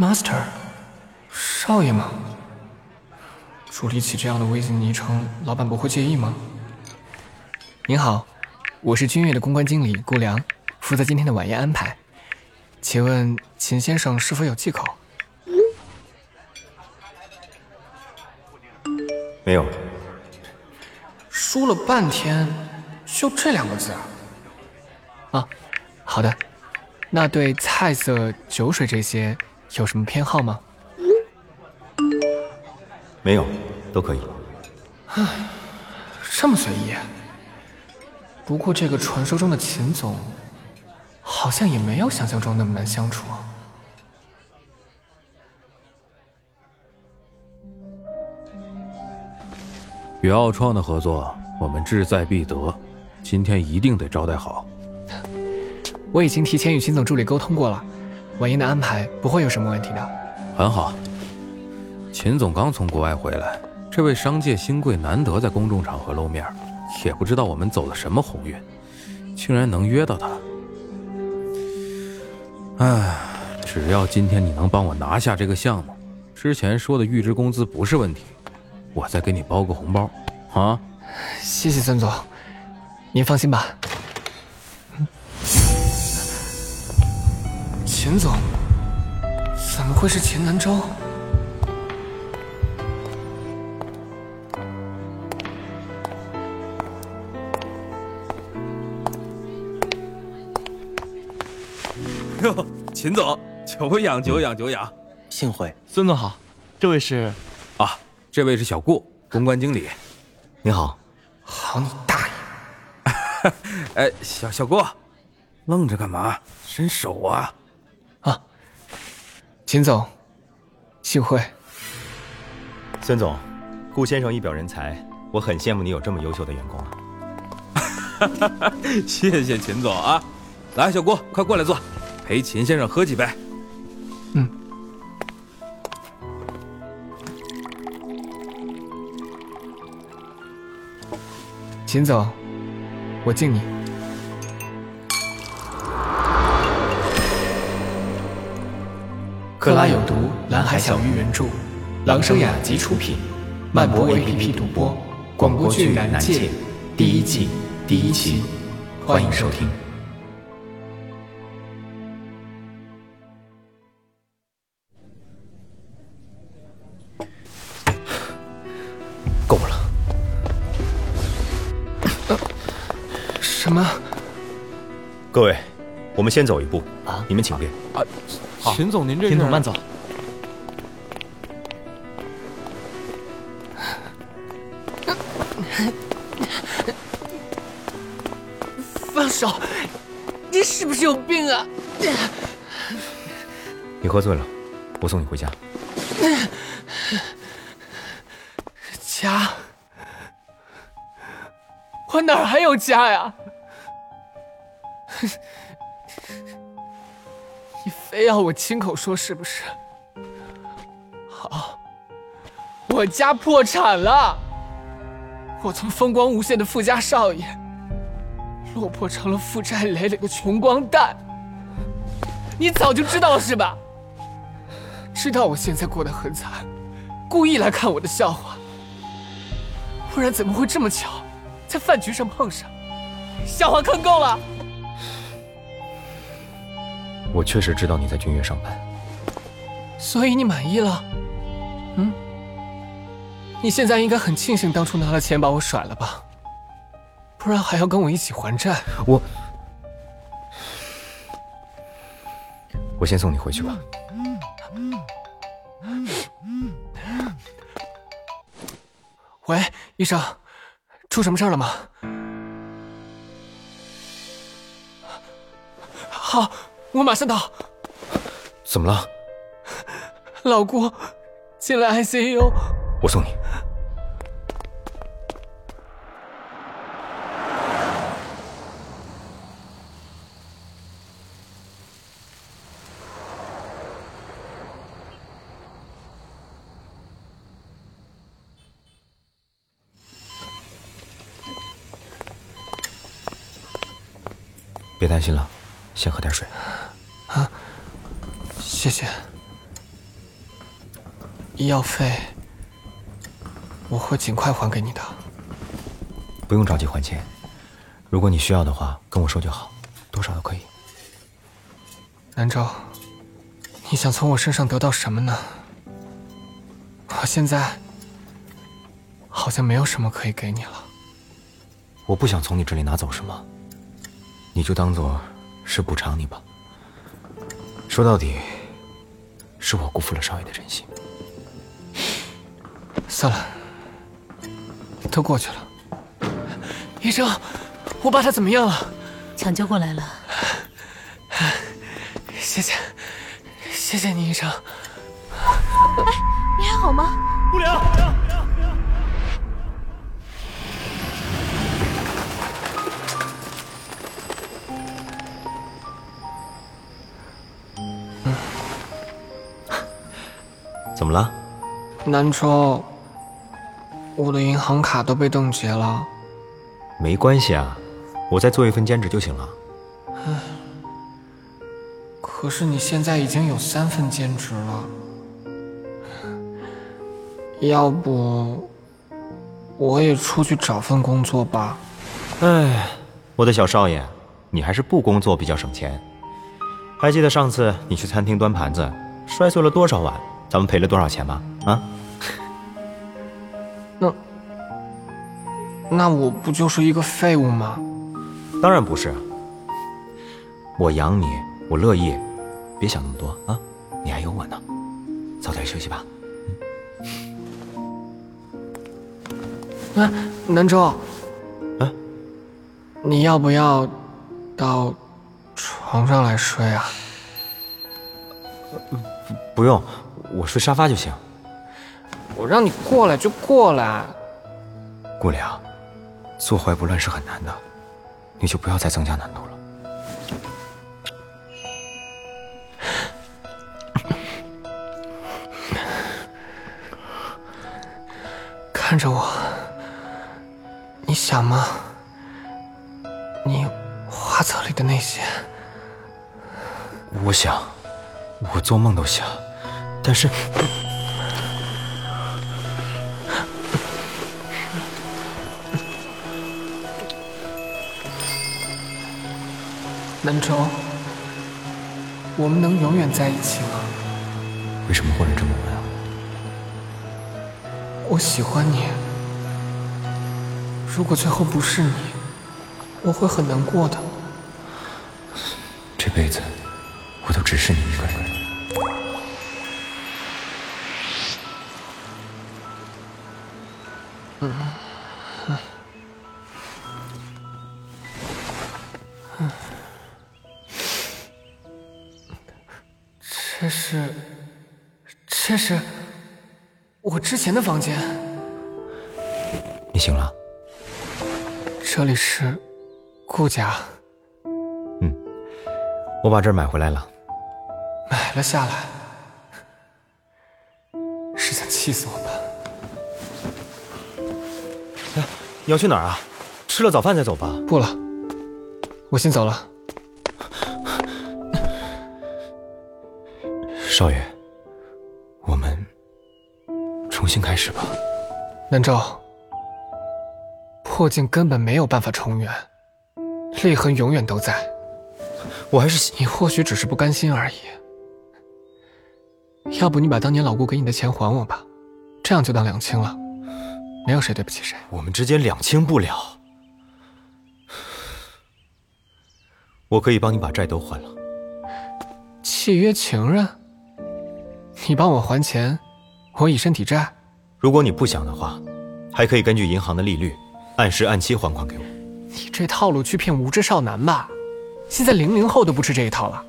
Master，少爷吗？助理起这样的微信昵称，老板不会介意吗？您好，我是君悦的公关经理顾良，负责今天的晚宴安排。请问秦先生是否有忌口？没有。说了半天，就这两个字啊？啊，好的。那对菜色、酒水这些有什么偏好吗？没有，都可以。唉，这么随意。不过这个传说中的秦总，好像也没有想象中那么难相处。与奥创的合作，我们志在必得，今天一定得招待好。我已经提前与秦总助理沟通过了，晚宴的安排不会有什么问题的。很好。秦总刚从国外回来，这位商界新贵难得在公众场合露面，也不知道我们走了什么鸿运，竟然能约到他。唉，只要今天你能帮我拿下这个项目，之前说的预支工资不是问题，我再给你包个红包，啊？谢谢孙总，您放心吧。秦总，怎么会是秦南州？哟，秦总，久仰久仰久仰，幸会。孙总好，这位是，啊，这位是小顾，公关经理。你好，好你大爷！哎，小小顾，愣着干嘛？伸手啊！啊，秦总，幸会。孙总，顾先生一表人才，我很羡慕你有这么优秀的员工啊。谢谢秦总啊！来，小顾，快过来坐。陪秦先生喝几杯。嗯。秦总，我敬你。克拉有毒，蓝海小鱼原著，狼声雅集出品，漫播 APP 独播，广播剧《南界》第一季第一期，欢迎收听。们先走一步啊！你们请便。啊，秦总，您这……秦总慢走。放手！你是不是有病啊？你喝醉了，我送你回家。家？我哪还有家呀？非要我亲口说是不是？好，我家破产了，我从风光无限的富家少爷，落魄成了负债累累的穷光蛋。你早就知道了是吧？知道我现在过得很惨，故意来看我的笑话，不然怎么会这么巧，在饭局上碰上？笑话看够了。我确实知道你在君悦上班，所以你满意了？嗯？你现在应该很庆幸当初拿了钱把我甩了吧？不然还要跟我一起还债。我，我先送你回去吧。喂，医生，出什么事了吗？好。我马上到。怎么了？老郭进了 ICU。我送你。别担心了，先喝点水。啊，谢谢。医药费我会尽快还给你的。不用着急还钱，如果你需要的话，跟我说就好，多少都可以。南州，你想从我身上得到什么呢？我现在好像没有什么可以给你了。我不想从你这里拿走什么，你就当做是补偿你吧。说到底，是我辜负了少爷的真心。算了，都过去了。医生，我爸他怎么样了？抢救过来了。谢谢，谢谢你，医生。哎，你还好吗？不良。么了？南州，我的银行卡都被冻结了。没关系啊，我再做一份兼职就行了。唉，可是你现在已经有三份兼职了，要不我也出去找份工作吧？唉，我的小少爷，你还是不工作比较省钱。还记得上次你去餐厅端盘子，摔碎了多少碗？咱们赔了多少钱吗？啊？那那我不就是一个废物吗？当然不是。我养你，我乐意。别想那么多啊！你还有我呢。早点休息吧。啊，南州。啊？你要不要到床上来睡啊？不，不用。我睡沙发就行。我让你过来就过来。顾良，坐怀不乱是很难的，你就不要再增加难度了。看着我，你想吗？你画册里的那些，我想，我做梦都想。但是，南州，我们能永远在一起吗？为什么忽然这么问啊？我喜欢你，如果最后不是你，我会很难过的。这辈子，我都只是你一个人。这是，这是我之前的房间。你醒了？这里是顾家。嗯，我把这儿买回来了。买了下来，是想气死我吧？你要去哪儿啊？吃了早饭再走吧。不了，我先走了。少爷，我们重新开始吧。南诏，破镜根本没有办法重圆，裂痕永远都在。我还是你或许只是不甘心而已。要不你把当年老顾给你的钱还我吧，这样就当两清了。没有谁对不起谁，我们之间两清不了。我可以帮你把债都还了。契约情人，你帮我还钱，我以身抵债。如果你不想的话，还可以根据银行的利率，按时按期还款给我。你这套路去骗无知少男吧？现在零零后都不吃这一套了。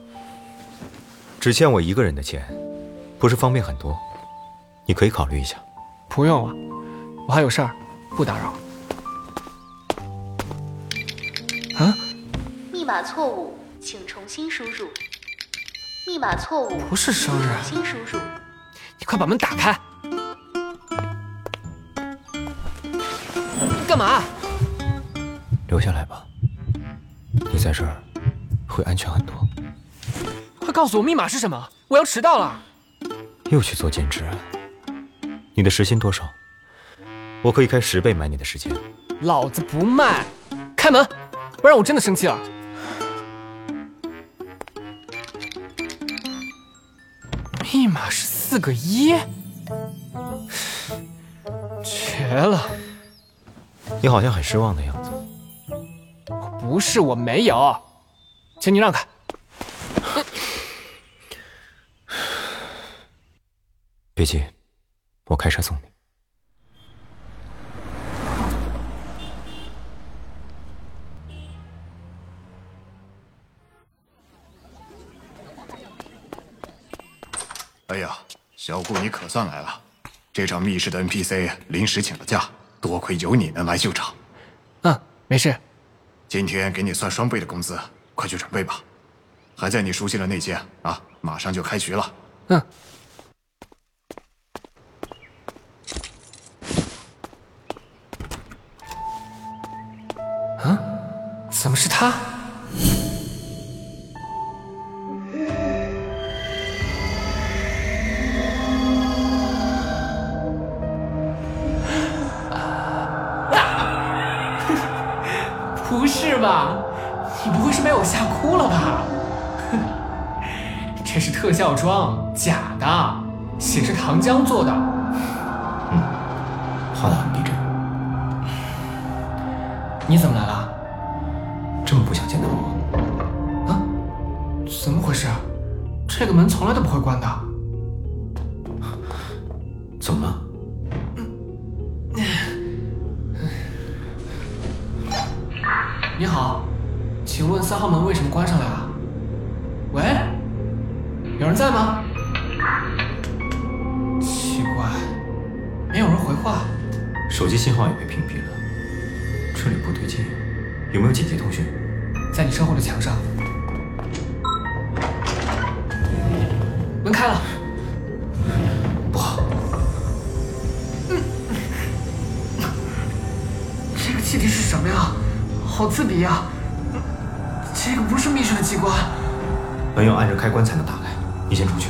只欠我一个人的钱，不是方便很多？你可以考虑一下。不用了。我还有事儿，不打扰。啊？密码错误，请重新输入。密码错误，不是生日。重新输入。你快把门打开！干嘛？留下来吧，你在这儿会安全很多。快告诉我密码是什么！我要迟到了。又去做兼职？你的时薪多少？我可以开十倍买你的时间。老子不卖！开门，不然我真的生气了。密码是四个一，绝了！你好像很失望的样子。不是我没有，请你让开。别急，我开车送你。哎呀，小顾你可算来了！这场密室的 NPC 临时请了假，多亏有你能来救场。嗯，没事。今天给你算双倍的工资，快去准备吧。还在你熟悉的那间啊，马上就开局了。嗯。啊？怎么是他？你不会是被我吓哭了吧？这是特效妆，假的，血是糖浆做的。嗯，画的很逼真。你怎么来了？这么不想见到我？啊？怎么回事？这个门从来都不会关的。怎么了？你好，请问三号门为什么关上了呀？喂，有人在吗？奇怪，没有人回话。手机信号也被屏蔽了，这里不对劲，有没有紧急通讯？在你身后的墙上。门开了。刺鼻呀！这个不是密室的机关，门要按着开关才能打开。你先出去。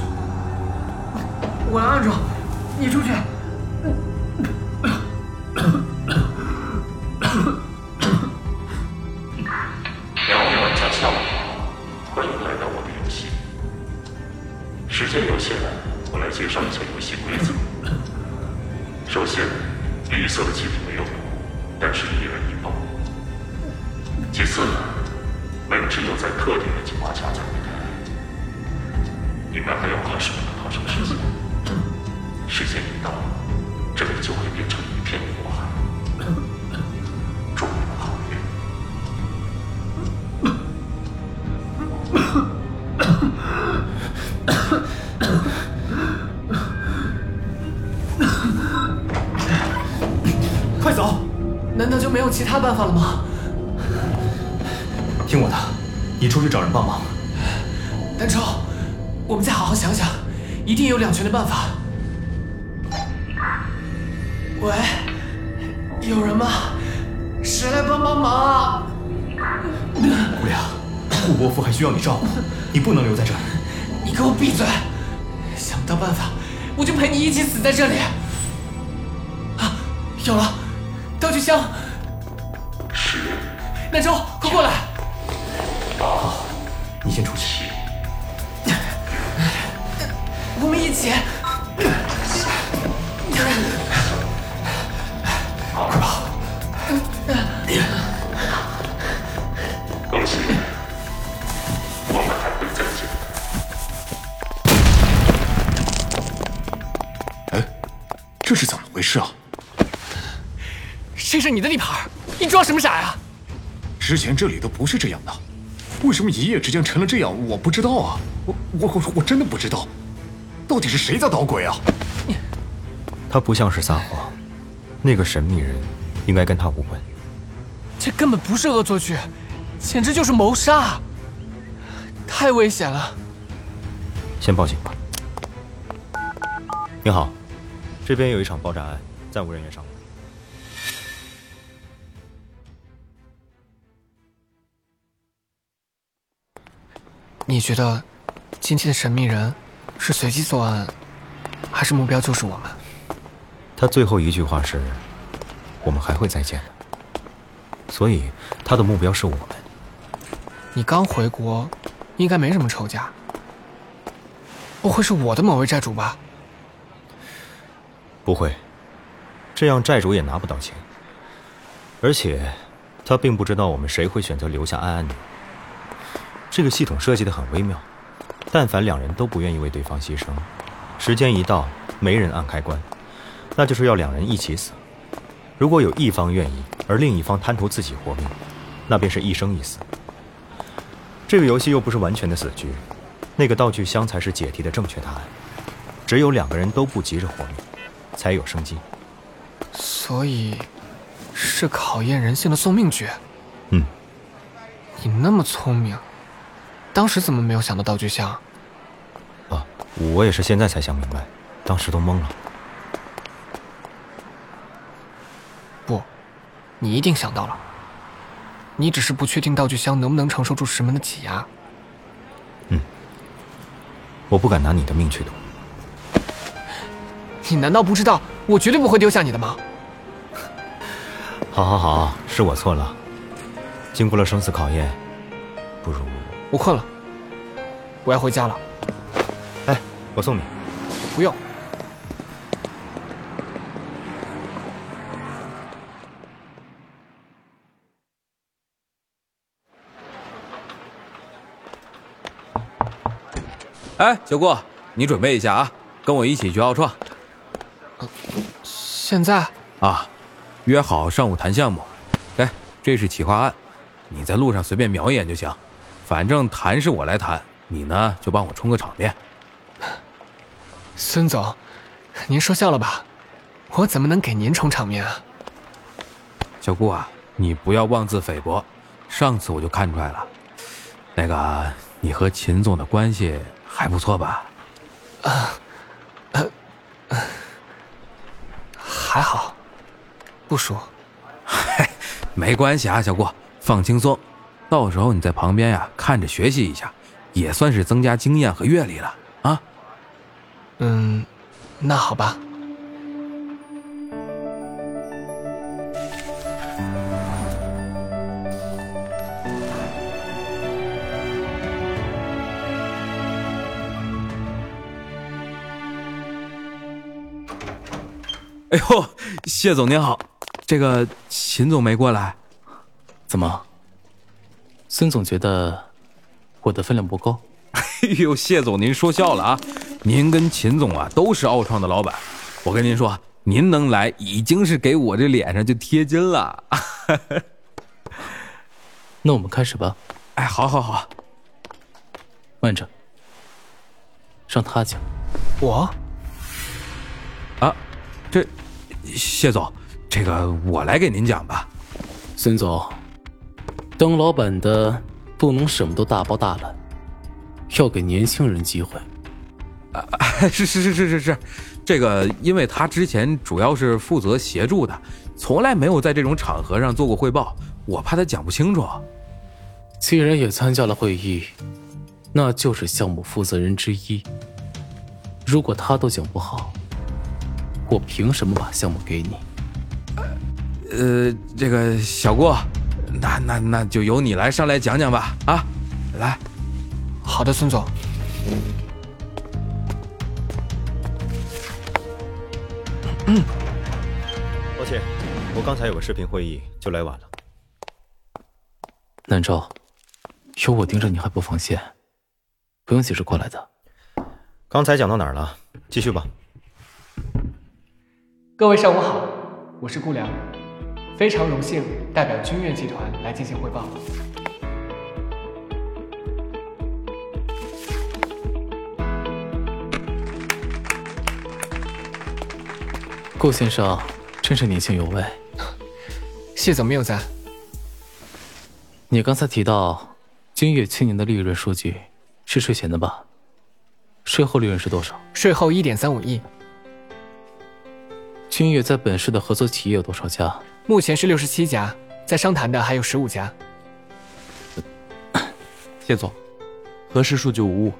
我来按住，你出去。两没有其他办法了吗？听我的，你出去找人帮忙。丹超，我们再好好想想，一定有两全的办法。喂，有人吗？谁来帮帮忙啊？姑娘，顾伯父还需要你照顾，你不能留在这里。你给我闭嘴！想不到办法，我就陪你一起死在这里。啊，有了，道具箱。是。南州，快过来！好，你先出去。我们一起。快跑！恭喜你，我们还会再见。哎，这是怎么回事啊？这是你的地盘，你装什么傻呀？之前这里都不是这样的，为什么一夜之间成了这样？我不知道啊，我我我我真的不知道，到底是谁在捣鬼啊？他不像是撒谎，那个神秘人应该跟他无关。这根本不是恶作剧，简直就是谋杀，太危险了。先报警吧。你好，这边有一场爆炸案，暂无人员伤亡。你觉得今天的神秘人是随机作案，还是目标就是我们？他最后一句话是：“我们还会再见的。”所以他的目标是我们。你刚回国，应该没什么仇家。不会是我的某位债主吧？不会，这样债主也拿不到钱。而且，他并不知道我们谁会选择留下安安女。这个系统设计的很微妙，但凡两人都不愿意为对方牺牲，时间一到，没人按开关，那就是要两人一起死。如果有一方愿意，而另一方贪图自己活命，那便是一生一死。这个游戏又不是完全的死局，那个道具箱才是解题的正确答案。只有两个人都不急着活命，才有生机。所以。是考验人性的送命局。嗯，你那么聪明，当时怎么没有想到道具箱？啊，我也是现在才想明白，当时都懵了。不，你一定想到了。你只是不确定道具箱能不能承受住石门的挤压。嗯，我不敢拿你的命去赌。你难道不知道我绝对不会丢下你的吗？好，好，好，是我错了。经过了生死考验，不如我困了，我要回家了。哎，我送你。不用。哎，小顾，你准备一下啊，跟我一起去奥创。现在？啊。约好上午谈项目，哎，这是企划案，你在路上随便瞄一眼就行，反正谈是我来谈，你呢就帮我充个场面。孙总，您说笑了吧？我怎么能给您充场面啊？小顾啊，你不要妄自菲薄，上次我就看出来了，那个你和秦总的关系还不错吧？啊，还好。不熟，嗨，没关系啊，小顾，放轻松，到时候你在旁边呀看着学习一下，也算是增加经验和阅历了啊。嗯，那好吧。哎呦，谢总您好。这个秦总没过来，怎么？孙总觉得我的分量不够？哎呦，谢总您说笑了啊！您跟秦总啊都是奥创的老板，我跟您说，您能来已经是给我这脸上就贴金了。那我们开始吧。哎，好，好，好。慢着，让他讲。我？啊，这谢总。这个我来给您讲吧，孙总，当老板的不能什么都大包大揽，要给年轻人机会。啊，是是是是是是，这个因为他之前主要是负责协助的，从来没有在这种场合上做过汇报，我怕他讲不清楚。既然也参加了会议，那就是项目负责人之一。如果他都讲不好，我凭什么把项目给你？呃，这个小郭，那那那就由你来上来讲讲吧，啊，来，好的，孙总。嗯，抱歉，我刚才有个视频会议，就来晚了。南州，有我盯着你还不放心？不用急着过来的。刚才讲到哪儿了？继续吧。各位上午好，我是顾良。非常荣幸代表君越集团来进行汇报。顾先生真是年轻有为。谢总谬赞。你刚才提到君越去年的利润数据是税前的吧？税后利润是多少？税后一点三五亿。君越在本市的合作企业有多少家？目前是六十七家，在商谈的还有十五家。谢总，核实数据无误。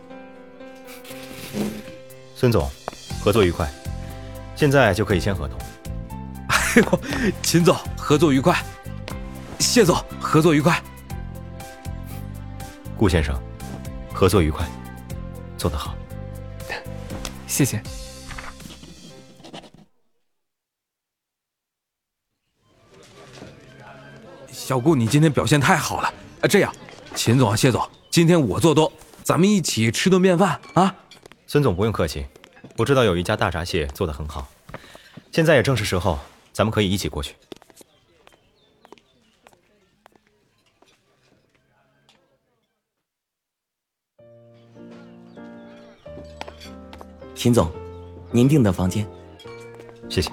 孙总，合作愉快，现在就可以签合同。哎呦，秦总合作愉快，谢总合作愉快，顾先生，合作愉快，做得好。谢谢。小顾，你今天表现太好了。啊，这样，秦总、谢总，今天我做多，咱们一起吃顿便饭啊。孙总不用客气，我知道有一家大闸蟹做得很好，现在也正是时候，咱们可以一起过去。秦总，您订的房间。谢谢。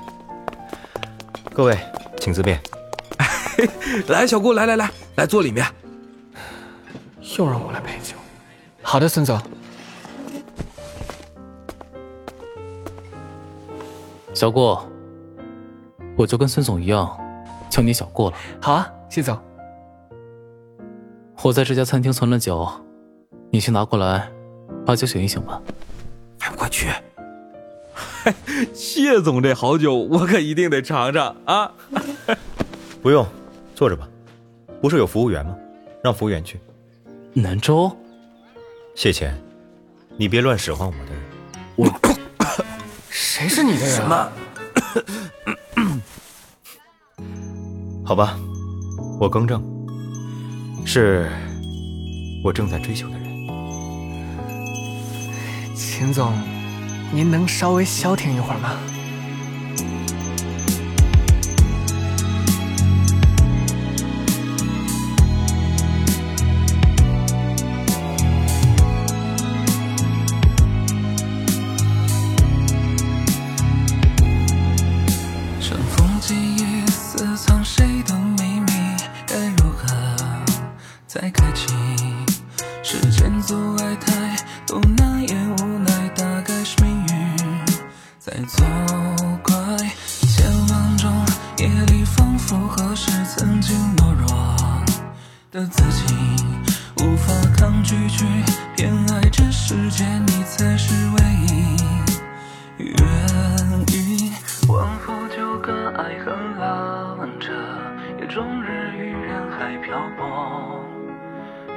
各位，请自便。来，小顾，来来来，来坐里面。又让我来陪酒。好的，孙总。小顾，我就跟孙总一样，叫你小顾了。好啊，谢总。我在这家餐厅存了酒，你去拿过来，把酒醒一醒吧。还不快去！谢总这好酒，我可一定得尝尝啊！不用，坐着吧。不是有服务员吗？让服务员去。南州，谢钱，你别乱使唤我的人。我，谁是你的人？什么？好吧，我更正，是我正在追求的人。秦总，您能稍微消停一会儿吗？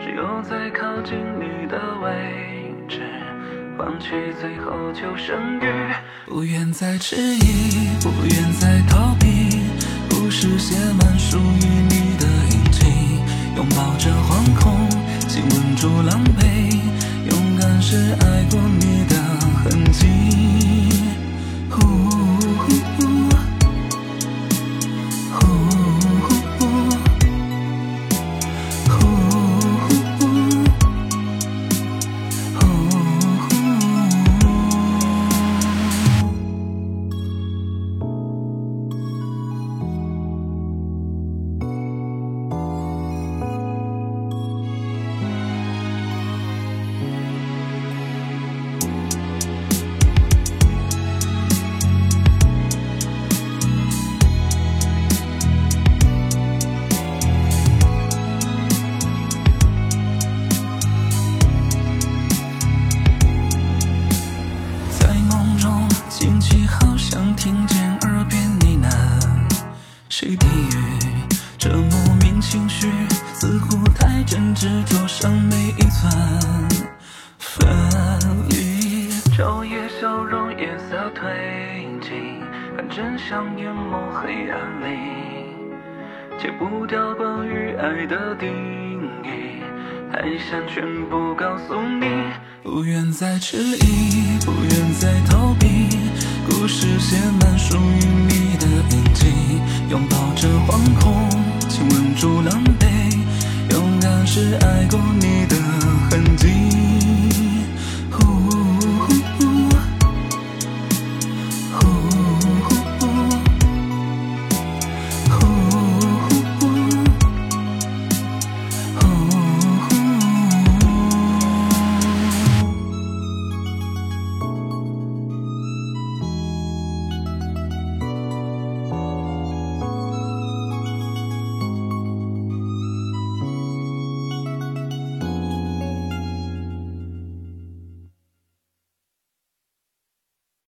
只有在靠近你的位置，放弃最后求生欲不愿再迟疑，不愿再逃避，故事写满属于你的印记。拥抱着惶恐，亲吻住狼狈，勇敢是爱过你的痕迹。不掉关于爱的定义，还想全部告诉你，不愿再迟疑，不愿再逃避，故事写满属于你的印记。拥抱着惶恐，亲吻住狼狈，勇敢是爱过你的痕迹。